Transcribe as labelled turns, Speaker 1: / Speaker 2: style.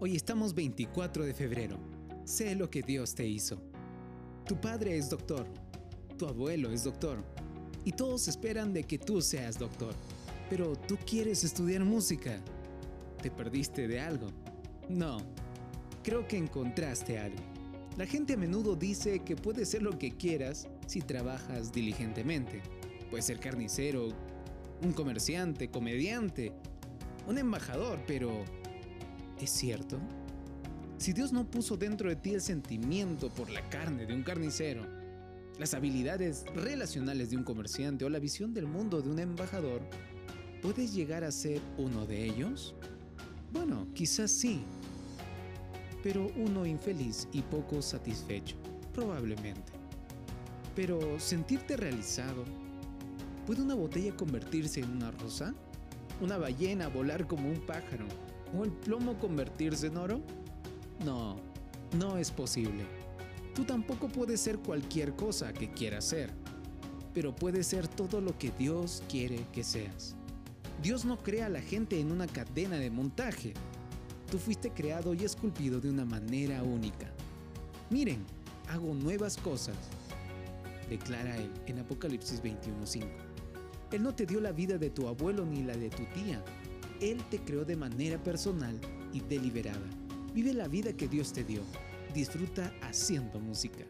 Speaker 1: Hoy estamos 24 de febrero. Sé lo que Dios te hizo. Tu padre es doctor, tu abuelo es doctor, y todos esperan de que tú seas doctor. Pero tú quieres estudiar música. ¿Te perdiste de algo? No, creo que encontraste algo. La gente a menudo dice que puedes ser lo que quieras si trabajas diligentemente. Puedes ser carnicero, un comerciante, comediante, un embajador, pero ¿es cierto? Si Dios no puso dentro de ti el sentimiento por la carne de un carnicero, las habilidades relacionales de un comerciante o la visión del mundo de un embajador, ¿puedes llegar a ser uno de ellos? Bueno, quizás sí, pero uno infeliz y poco satisfecho, probablemente. Pero sentirte realizado, ¿puede una botella convertirse en una rosa? ¿Una ballena volar como un pájaro? ¿O el plomo convertirse en oro? No, no es posible. Tú tampoco puedes ser cualquier cosa que quieras ser, pero puedes ser todo lo que Dios quiere que seas. Dios no crea a la gente en una cadena de montaje. Tú fuiste creado y esculpido de una manera única. Miren, hago nuevas cosas, declara Él en Apocalipsis 21:5. Él no te dio la vida de tu abuelo ni la de tu tía. Él te creó de manera personal y deliberada. Vive la vida que Dios te dio. Disfruta haciendo música.